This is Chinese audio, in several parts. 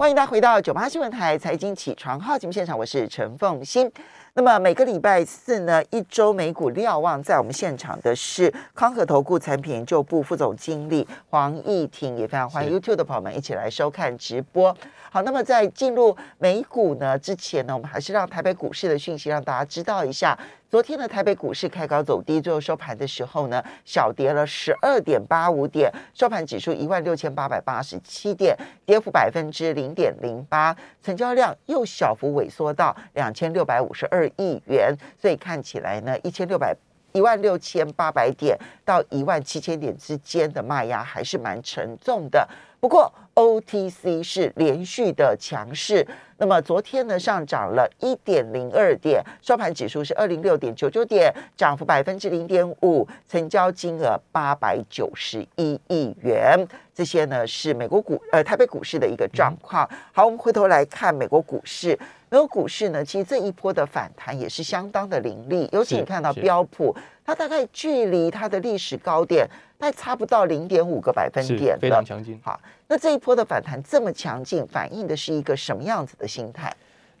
欢迎大家回到九八新闻台财经起床号节目现场，我是陈凤欣。那么每个礼拜四呢，一周美股瞭望，在我们现场的是康和投顾产品研究部副总经理黄义婷，也非常欢迎 YouTube 的朋友们一起来收看直播。好，那么在进入美股呢之前呢，我们还是让台北股市的讯息让大家知道一下。昨天的台北股市开高走低，最后收盘的时候呢，小跌了十二点八五点，收盘指数一万六千八百八十七点，跌幅百分之零点零八，成交量又小幅萎缩到两千六百五十二二亿元，所以看起来呢，一千六百一万六千八百点到一万七千点之间的卖压还是蛮沉重的。不过 OTC 是连续的强势，那么昨天呢上涨了一点零二点，收盘指数是二零六点九九点，涨幅百分之零点五，成交金额八百九十一亿元。这些呢是美国股呃台北股市的一个状况。好，我们回头来看美国股市，美国股市呢其实这一波的反弹也是相当的凌厉，尤其你看到标普，它大概距离它的历史高点。概差不到零点五个百分点，非常强劲。好，那这一波的反弹这么强劲，反映的是一个什么样子的心态？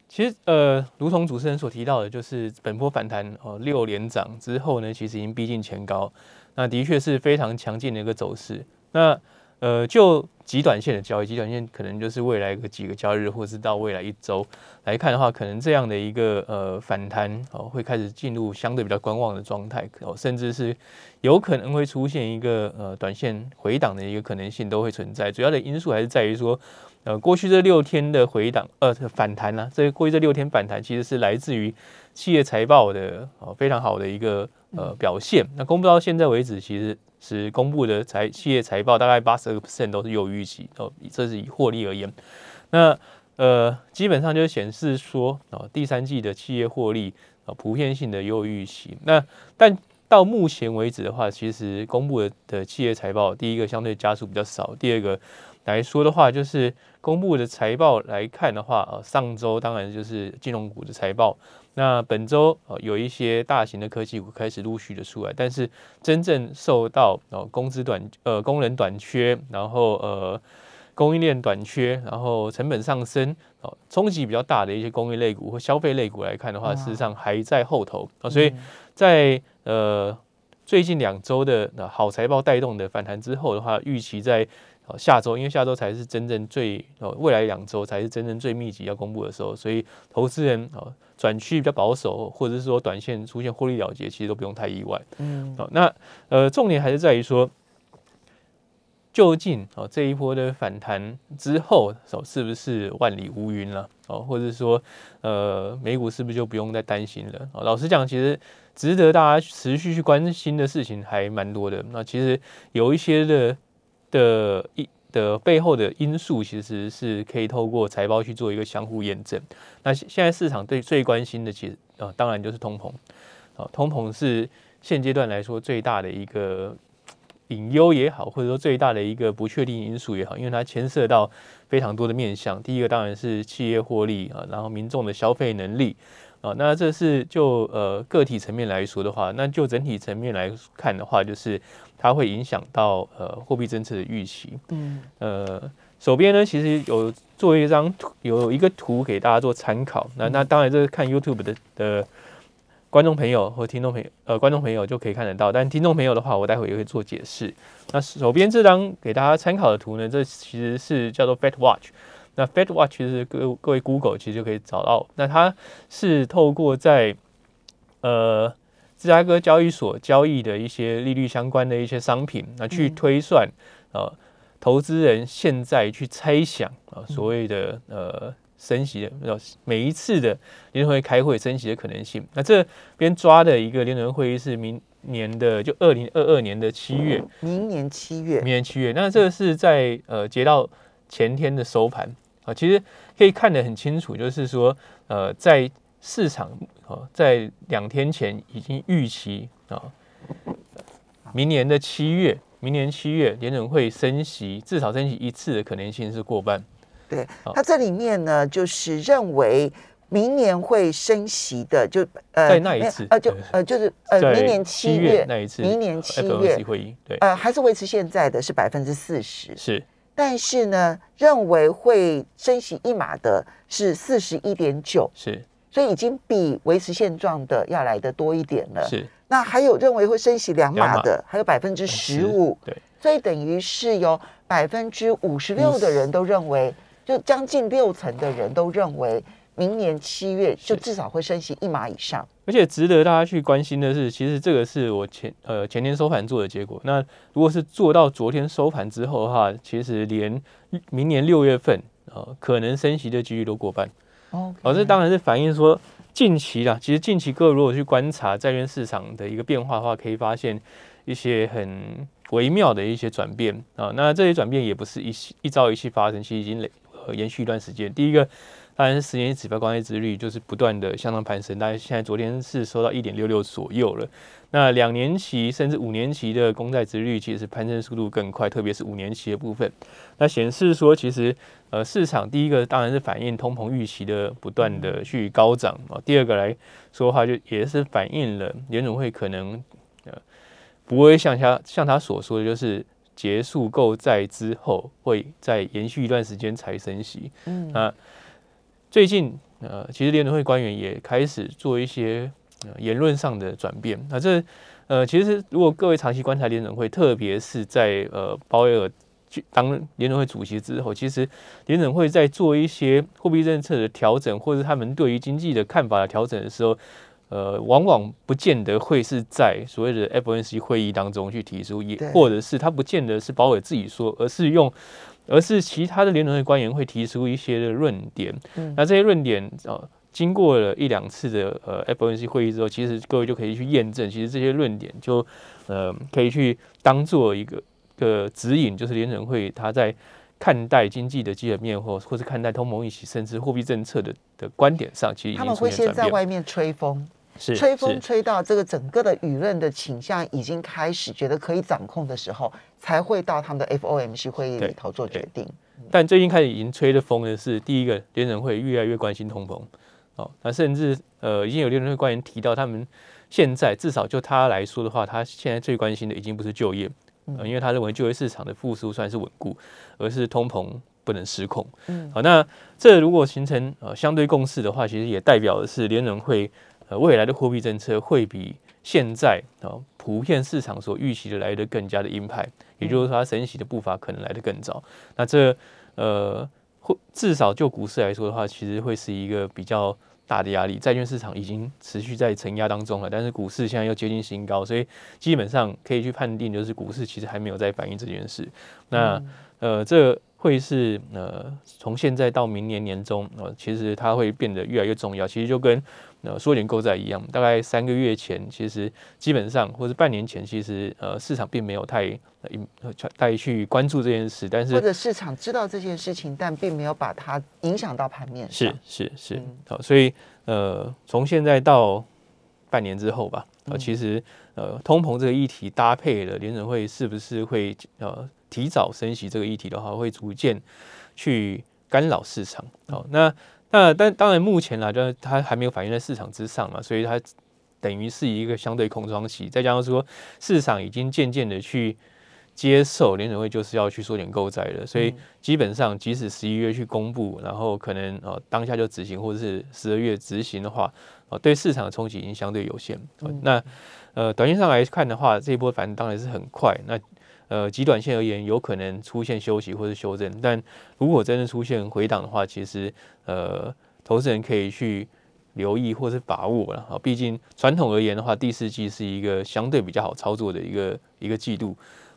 其实，呃，如同主持人所提到的，就是本波反弹哦，六连涨之后呢，其实已经逼近前高，那的确是非常强劲的一个走势。那呃，就极短线的交易，极短线可能就是未来个几个交易日，或是到未来一周来看的话，可能这样的一个呃反弹哦，会开始进入相对比较观望的状态，哦，甚至是有可能会出现一个呃短线回档的一个可能性都会存在。主要的因素还是在于说，呃，过去这六天的回档呃反弹呢，这过去这六天反弹其实是来自于企业财报的哦非常好的一个呃表现。那公布到现在为止，其实。是公布的财企业财报，大概八十二 percent 都是优预期哦，这是以获利而言。那呃，基本上就显示说哦，第三季的企业获利啊，普遍性的优预期。那但到目前为止的话，其实公布的的企业财报，第一个相对加速比较少，第二个来说的话，就是公布的财报来看的话，呃，上周当然就是金融股的财报。那本周呃有一些大型的科技股开始陆续的出来，但是真正受到哦工资短呃工人短缺，然后呃供应链短缺，然后成本上升哦冲击比较大的一些工业类股或消费类股来看的话，事实上还在后头啊，所以在呃最近两周的好财报带动的反弹之后的话，预期在。下周，因为下周才是真正最哦，未来两周才是真正最密集要公布的时候，所以投资人哦转趋比较保守，或者是说短线出现获利了结，其实都不用太意外。嗯，好，那呃重点还是在于说，究竟哦这一波的反弹之后，哦是不是万里无云了？哦，或者说呃美股是不是就不用再担心了？哦，老实讲，其实值得大家持续去关心的事情还蛮多的。那其实有一些的。的一的背后的因素，其实是可以透过财报去做一个相互验证。那现在市场对最关心的，其实啊，当然就是通膨。啊，通膨是现阶段来说最大的一个隐忧也好，或者说最大的一个不确定因素也好，因为它牵涉到非常多的面向。第一个当然是企业获利啊，然后民众的消费能力。啊，那这是就呃个体层面来说的话，那就整体层面来看的话，就是它会影响到呃货币政策的预期。嗯，呃，手边呢其实有做一张图，有一个图给大家做参考。那那当然这是看 YouTube 的的观众朋友或听众朋友，呃，观众朋友就可以看得到。但听众朋友的话，我待会也会做解释。那手边这张给大家参考的图呢，这其实是叫做 Fed Watch。那 Fed Watch 其实各各位 Google 其实就可以找到，那它是透过在呃芝加哥交易所交易的一些利率相关的一些商品，那去推算呃投资人现在去猜想啊所谓的呃升息的每一次的联合会开会升息的可能性。那这边抓的一个联合会议是明年的就二零二二年的七月，明年七月，明年七月。那这个是在呃截到前天的收盘。啊，其实可以看得很清楚，就是说，呃，在市场啊，在两天前已经预期啊，明年的七月，明年七月联准会升息，至少升息一次的可能性是过半。对，它这里面呢，就是认为明年会升息的，就呃，在那一次，呃，就呃，就是呃，明年七月那一次，明年七月会议，对，呃，还是维持现在的是百分之四十，是。但是呢，认为会升息一码的是四十一点九，是。所以已经比维持现状的要来的多一点了。是，那还有认为会升息两码的，还有百分之十五，对，所以等于是有百分之五十六的人都认为，就将近六成的人都认为，明年七月就至少会升息一码以上。而且值得大家去关心的是，其实这个是我前呃前天收盘做的结果。那如果是做到昨天收盘之后的话，其实连明年六月份呃可能升息的几率都过半。哦，哦，这当然是反映说近期啦，其实近期各位如果去观察债券市场的一个变化的话，可以发现一些很微妙的一些转变啊。那这些转变也不是一夕一朝一夕发生，其实已经累呃延续一段时间。第一个当然是十年期指标关系殖率就是不断的向上攀升，大概现在昨天是收到一点六六左右了。那两年期甚至五年期的公债殖率其实攀升速度更快，特别是五年期的部分。那显示说，其实呃市场第一个当然是反映通膨预期的不断的去高涨啊，第二个来说的话，就也是反映了联总会可能呃不会像他像他所说的，就是结束购债之后会再延续一段时间才升息。嗯那最近呃，其实联总会官员也开始做一些、呃、言论上的转变。那这呃，其实如果各位长期观察联准会，特别是在呃鲍威尔去当联准会主席之后，其实联准会在做一些货币政策的调整，或者他们对于经济的看法的调整的时候，呃，往往不见得会是在所谓的 FOMC 会议当中去提出，也或者是他不见得是鲍威尔自己说，而是用。而是其他的联总会官员会提出一些的论点，嗯。那这些论点呃，经过了一两次的呃 FOMC 会议之后，其实各位就可以去验证，其实这些论点就呃可以去当做一个个指引，就是联准会他在看待经济的基本面或或是看待通膨预期，甚至货币政策的的观点上，其实他们会先现。在外面吹风，是吹风吹到这个整个的舆论的倾向已经开始觉得可以掌控的时候，才会到他们的 FOMC 会议里对头做决定。但最近开始已经吹的风的是，第一个联准会越来越关心通膨，哦，那甚至呃已经有联准会官员提到，他们现在至少就他来说的话，他现在最关心的已经不是就业，呃，因为他认为就业市场的复苏算是稳固，而是通膨不能失控。嗯。好，那这如果形成呃相对共识的话，其实也代表的是联准会呃未来的货币政策会比现在啊、呃普遍市场所预期的来的更加的鹰派，也就是说它升息的步伐可能来得更早。那这呃，会至少就股市来说的话，其实会是一个比较大的压力。债券市场已经持续在承压当中了，但是股市现在又接近新高，所以基本上可以去判定，就是股市其实还没有在反映这件事。那呃，这会是呃，从现在到明年年中，呃，其实它会变得越来越重要。其实就跟呃缩减购债一样，大概三个月前，其实基本上或者半年前，其实呃市场并没有太太去关注这件事，但是或者市场知道这件事情，但并没有把它影响到盘面是上。是是嗯，好，所以呃，从现在到半年之后吧，呃，嗯其实呃，通膨这个议题搭配了联准会是不是会呃提早升息这个议题的话，会逐渐去干扰市场。好，那那但当然目前来讲，它还没有反映在市场之上嘛，所以它等于是一个相对空窗期，再加上说市场已经渐渐的去。接受联准会就是要去缩减购债了，所以基本上即使十一月去公布，然后可能呃当下就执行，或者是十二月执行的话，呃对市场的冲击已经相对有限。呃那呃短线上来看的话，这一波反正当然是很快。那呃极短线而言，有可能出现休息或是修正，但如果真的出现回档的话，其实呃投资人可以去。留意或是把握了啊，毕竟传统而言的话，第四季是一个相对比较好操作的一个一个季度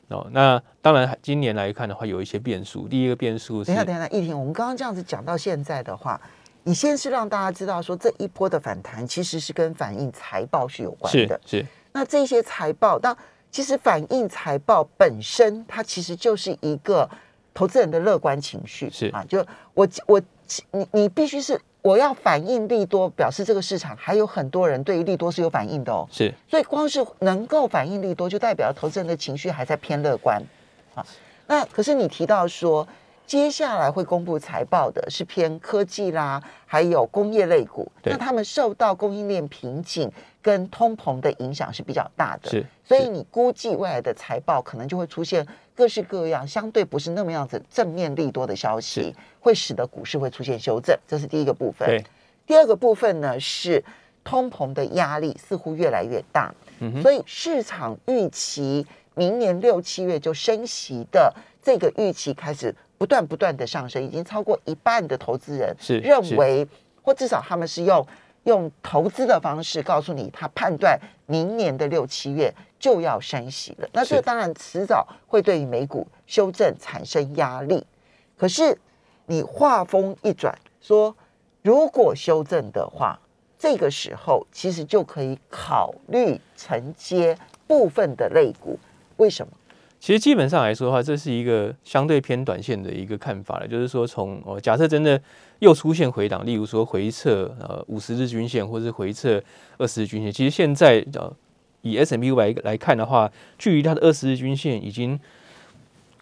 哦。那当然，今年来看的话，有一些变数。第一个变数是等一下，等一下，一婷，我们刚刚这样子讲到现在的话，你先是让大家知道说这一波的反弹其实是跟反映财报是有关的。是是那这些财报，那其实反映财报本身，它其实就是一个投资人的乐观情绪。是啊，就我我你你必须是我要反映利多，表示这个市场还有很多人对于利多是有反应的哦。是所以光是能够反映利多，就代表投资人的情绪还在偏乐观啊。那可是你提到说，接下来会公布财报的是偏科技啦，还有工业类股，那他们受到供应链瓶颈跟通膨的影响是比较大的，是，所以你估计未来的财报可能就会出现各式各样相对不是那么样子正面利多的消息，会使得股市会出现修正，这是第一个部分。对，第二个部分呢是通膨的压力似乎越来越大，所以市场预期明年六七月就升息的这个预期开始不断不断的上升，已经超过一半的投资人是认为，或至少他们是用用投资的方式告诉你，他判断明年的六七月就要升息了。那这当然迟早会对于美股修正产生压力。可是你话锋一转，说如果修正的话，这个时候其实就可以考虑承接部分的类股。为什么？其实基本上来说的话，这是一个相对偏短线的一个看法了，就是说从哦，假设真的又出现回档，例如说回撤呃五十日均线或是回撤二十日均线，其实现在呃以 S M P 五百来看的话，距离它的二十日均线已经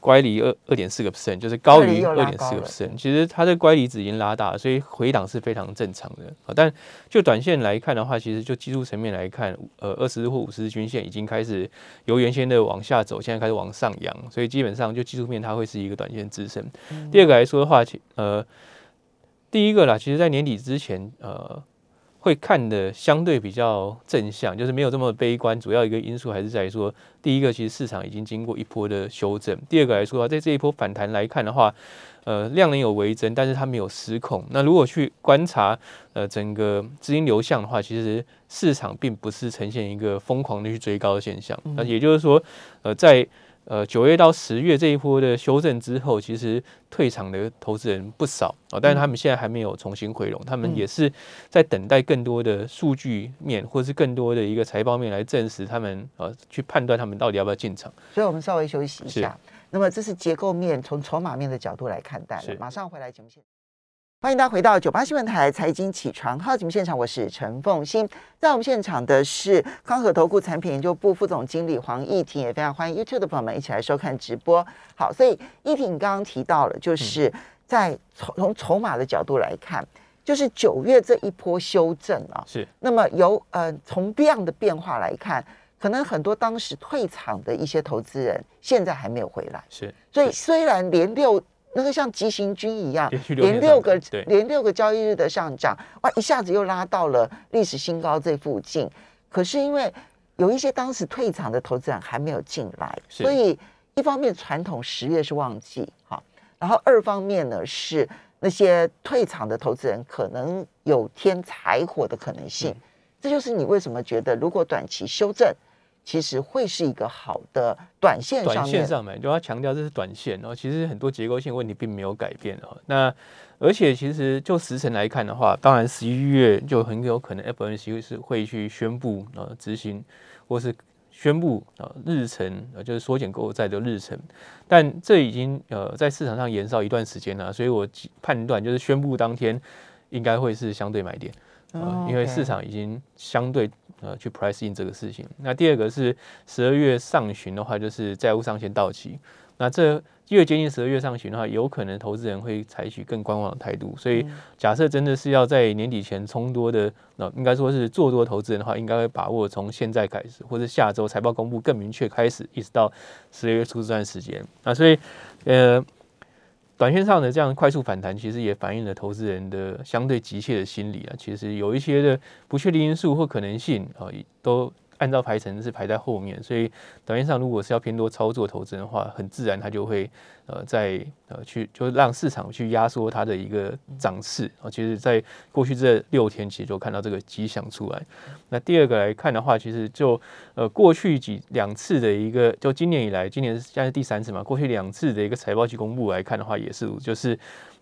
乖离二二点四个 percent，就是高于二点四个 percent。其实它的乖离值已经拉大了，所以回档是非常正常的啊。但就短线来看的话，其实就技术层面来看，呃，二十日或五十日均线已经开始由原先的往下走，现在开始往上扬，所以基本上就技术面它会是一个短线支撑。第二个来说的话，其呃，第一个啦，其实在年底之前，呃，会看的相对比较正向，就是没有这么悲观。主要一个因素还是在于说，第一个其实市场已经经过一波的修正，第二个来说在这一波反弹来看的话，呃，量能有微增，但是它没有失控。那如果去观察呃整个资金流向的话，其实市场并不是呈现一个疯狂的去追高的现象。那也就是说，呃，在呃九月到十月这一波的修正之后，其实退场的投资人不少啊、但是他们现在还没有重新回笼，他们也是在等待更多的数据面或者是更多的一个财报面来证实他们呃去判断他们到底要不要进场。所以我们稍微休息一下。那么这是结构面，从筹码面的角度来看待。马上回来节目。欢迎大家回到九八新闻台财经起床号节目现场，我是陈凤欣。在我们现场的是康和投顾产品研究部副总经理黄义婷，也非常欢迎 YouTube 的朋友们一起来收看直播。好，所以义婷刚刚提到了，就是在从从筹码的角度来看，就是九月这一波修正啊，是那么由呃从量的变化来看，可能很多当时退场的一些投资人现在还没有回来，是，所以是虽然连六那个像急行军一样连，六个连六个交易日的上涨，哇，一下子又拉到了历史新高这附近。可是因为有一些当时退场的投资人还没有进来，所以一方面传统十月是旺季，哈，然后二方面呢是那些退场的投资人可能有添柴火的可能性。嗯这就是你为什么觉得如果短期修正，其实会是一个好的短线上短线上面就要强调这是短线，然后其实很多结构性问题并没有改变哦。那而且其实就时程来看的话，当然十一月就很有可能 FOMC 是会去宣布呃执行或是宣布呃日程呃就是缩减购物债的日程，但这已经呃在市场上延烧一段时间了，所以我判断就是宣布当天应该会是相对买点。因为市场已经相对呃去 price in 这个事情。那第二个是十二月上旬的话，就是债务上限到期。那这越接近十二月上旬的话，有可能投资人会采取更观望的态度。所以假设真的是要在年底前冲多的，那、应该说是做多投资人的话，应该会把握从现在开始，或者下周财报公布更明确开始，一直到十二月初这段时间。那所以呃。短线上的这样快速反弹，其实也反映了投资人的相对急切的心理啊。其实有一些的不确定因素或可能性啊，都按照排程是排在后面。所以短线上如果是要偏多操作投资的话，很自然它就会呃在呃去就让市场去压缩它的一个涨势啊。其实，在过去这六天，其实就看到这个迹象出来。那第二个来看的话，其实就呃过去几两次的一个，就今年以来，今年现在第三次嘛，过去两次的一个财报季公布来看的话，也是就是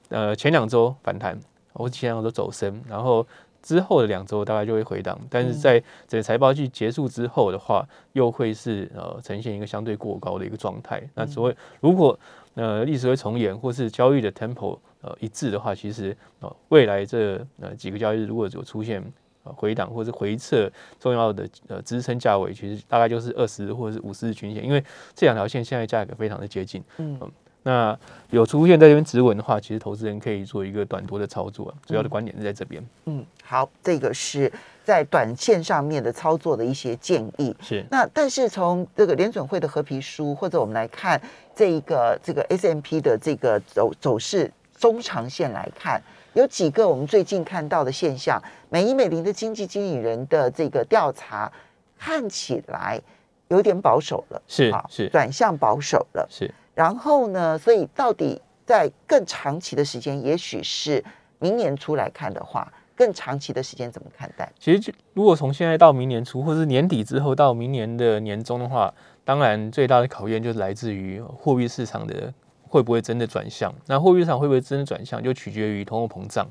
呃前两周反弹，我前两周走升，然后之后的两周大概就会回档，但是在整个财报季结束之后的话，又会是呃呈现一个相对过高的一个状态。那所谓如果呃历史会重演，或是交易的 tempo 呃一致的话，其实呃未来这呃几个交易日如果有出现呃回档或是回撤重要的呃支撑价位，其实大概就是二十或者是五十日均线，因为这两条线现在价格非常的接近。嗯那有出现在这边止稳的话，其实投资人可以做一个短多的操作。主要的观点是在这边。嗯，好，这个是在短线上面的操作的一些建议。是。那但是从这个联准会的合皮书，或者我们来看这一个这个 S M P 的这个走走势中长线来看，有几个我们最近看到的现象，美伊美林的经济经理人的这个调查看起来有点保守了，是是转向保守了，是。然后呢？所以到底在更长期的时间，也许是明年初来看的话，更长期的时间怎么看待？其实，如果从现在到明年初，或是年底之后到明年的年中的话，当然最大的考验就是来自于货币市场的会不会真的转向。那货币市场会不会真的转向，就取决于通货膨胀。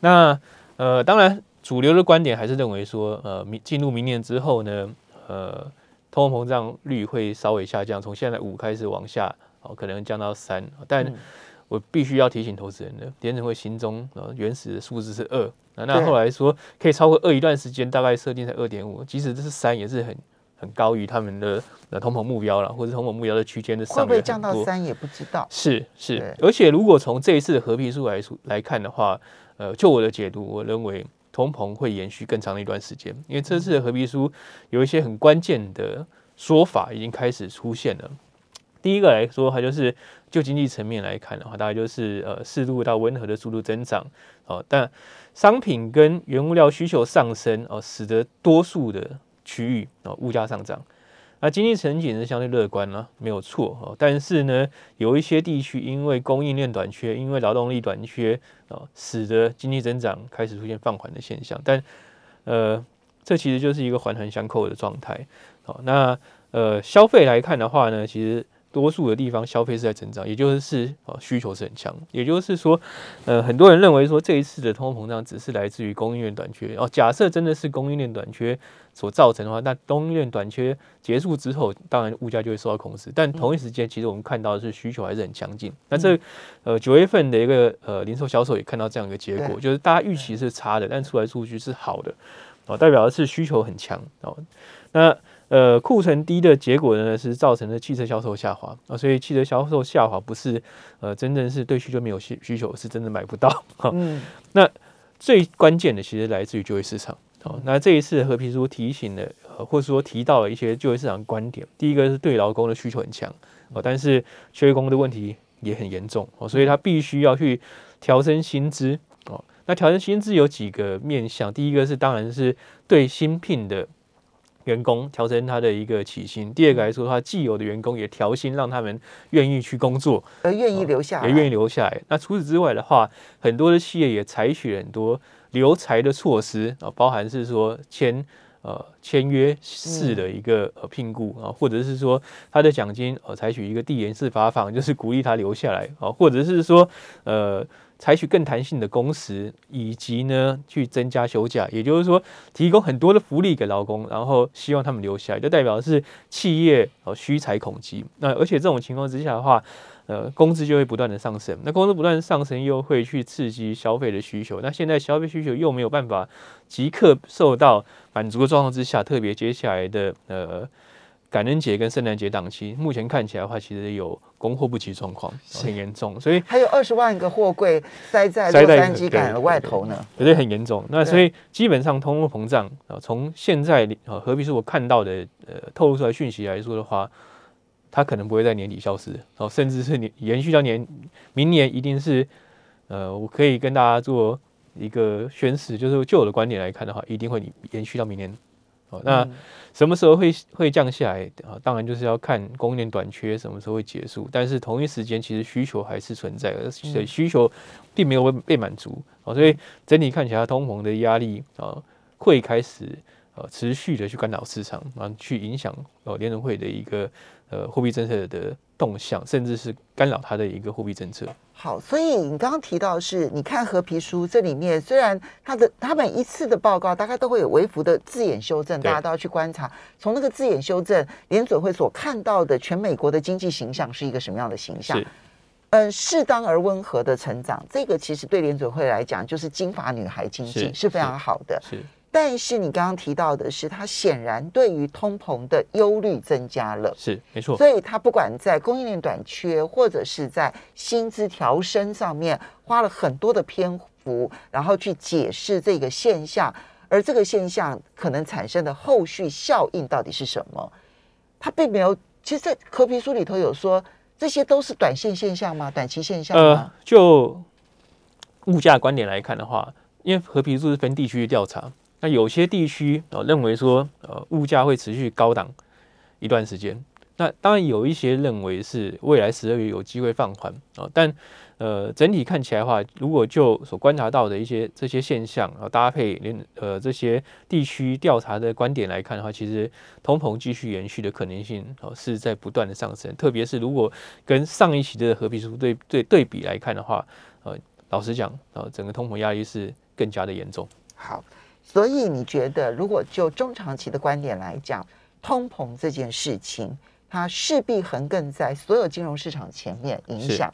那呃，当然主流的观点还是认为说，呃，明进入明年之后呢，呃，通货膨胀率会稍微下降，从现在五开始往下。哦，可能降到三，但我必须要提醒投资人的，联准会心中呃原始的数字是二，那后来说可以超过二一段时间，大概设定在二点五，即使这是三，也是很很高于他们的呃通膨目标了，或者通膨目标的区间的上会不会降到三也不知道。是是，而且如果从这一次的合皮数来说来看的话，呃，就我的解读，我认为通膨会延续更长的一段时间，因为这次的合皮书有一些很关键的说法已经开始出现了。第一个来说，它就是就经济层面来看的话，大概就是呃适度到温和的速度增长哦。但商品跟原物料需求上升哦，使得多数的区域哦物价上涨。那经济前景是相对乐观了，没有错哦。但是呢，有一些地区因为供应链短缺，因为劳动力短缺哦，使得经济增长开始出现放缓的现象。但呃，这其实就是一个环环相扣的状态哦。那呃消费来看的话呢，其实。多数的地方消费是在增长，也就是是哦需求是很强，也就是说，呃很多人认为说这一次的通货膨胀只是来自于供应链短缺哦。假设真的是供应链短缺所造成的话，那供应链短缺结束之后，当然物价就会受到控制。但同一时间，其实我们看到的是需求还是很强劲。那这呃九月份的一个呃零售销售也看到这样一个结果，就是大家预期是差的，但出来数据是好的哦，代表的是需求很强哦。那呃，库存低的结果呢，是造成了汽车销售下滑啊，所以汽车销售下滑不是呃真正是对需求没有需需求，是真的买不到。嗯，那最关键的其实来自于就业市场。好，那这一次和皮书提醒了，或者说提到了一些就业市场观点。第一个是对劳工的需求很强哦，但是缺工的问题也很严重哦，所以他必须要去调升薪资哦。那调升薪资有几个面向，第一个是当然是对新聘的。员工调整他的一个起薪，第二个来说的话，既有的员工也调薪，让他们愿意去工作，而愿意留下，也愿意留下来。那除此之外的话，很多的企业也采取很多留才的措施啊，包含是说签呃签约式的一个呃聘雇啊，或者是说他的奖金呃采取一个递延式发放，就是鼓励他留下来啊，或者是说呃。采取更弹性的工时，以及呢去增加休假，也就是说提供很多的福利给劳工，然后希望他们留下来，就代表是企业哦需财恐急。那而且这种情况之下的话，呃工资就会不断的上升，那工资不断上升又会去刺激消费的需求。那现在消费需求又没有办法即刻受到满足的状况之下，特别接下来的呃。感恩节跟圣诞节档期，目前看起来的话，其实有供货不齐状况，很严重。所以还有二十万个货柜塞在洛杉矶港的外头呢，绝对很严重。那所以基本上通货膨胀啊，从现在啊，何必是我看到的呃透露出来讯息来说的话，它可能不会在年底消失，哦，甚至是年延续到年明年，一定是呃，我可以跟大家做一个宣示，就是就我的观点来看的话，一定会延续到明年。哦，那什么时候会会降下来啊？当然就是要看供应链短缺什么时候会结束。但是同一时间，其实需求还是存在，而且需求并没有被满足哦。所以整体看起来，通膨的压力啊会开始呃持续的去干扰市场啊，去影响哦联储会的一个呃货币政策的动向，甚至是干扰它的一个货币政策。好，所以你刚刚提到是，你看合皮书这里面，虽然它的它每一次的报告大概都会有微幅的字眼修正，大家都要去观察。从那个字眼修正，联准会所看到的全美国的经济形象是一个什么样的形象？嗯，适当而温和的成长，这个其实对联准会来讲，就是金发女孩经济是非常好的。是，但是你刚刚提到的是，它显然对于通膨的忧虑增加了，是没错。所以它不管在供应链短缺，或者是在薪资调升上面，花了很多的篇幅，然后去解释这个现象，而这个现象可能产生的后续效应到底是什么？它并没有，其实，在合皮书里头有说，这些都是短线现象吗？短期现象吗？就物价观点来看的话，因为和皮书是分地区调查。那有些地区啊认为说，呃，物价会持续高档一段时间。那当然有一些认为是未来十二月有机会放缓啊，但呃整体看起来的话，如果就所观察到的一些这些现象啊，搭配连呃这些地区调查的观点来看的话，其实通膨继续延续的可能性哦是在不断的上升。特别是如果跟上一期的合皮书对对对比来看的话，呃，老实讲啊，整个通膨压力是更加的严重。好。所以你觉得，如果就中长期的观点来讲，通膨这件事情，它势必横亘在所有金融市场前面影响。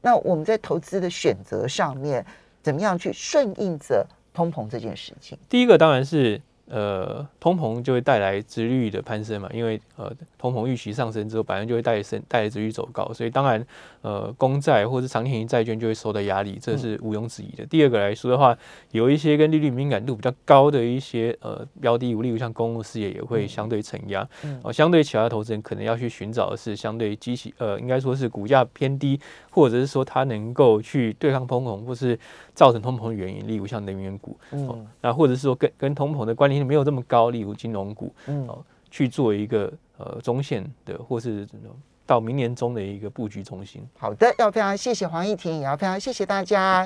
那我们在投资的选择上面，怎么样去顺应着通膨这件事情？第一个当然是。呃，通膨就会带来殖率的攀升嘛，因为呃，通膨预期上升之后，本来就会带升带来殖率走高，所以当然呃，公债或者长期债券就会受到压力，这是毋庸置疑的。第二个来说的话，有一些跟利率敏感度比较高的一些呃标的，例如像公共事业也会相对承压，哦，相对其他投资人可能要去寻找的是相对机器呃，应该说是股价偏低，或者是说它能够去对抗通膨或是造成通膨的原因，例如像能源股，嗯，那或者是说跟跟通膨的关联性。没有这么高，例如金融股，嗯，去做一个呃中线的，或是到明年中的一个布局中心。好的，要非常谢谢黄义婷，也要非常谢谢大家。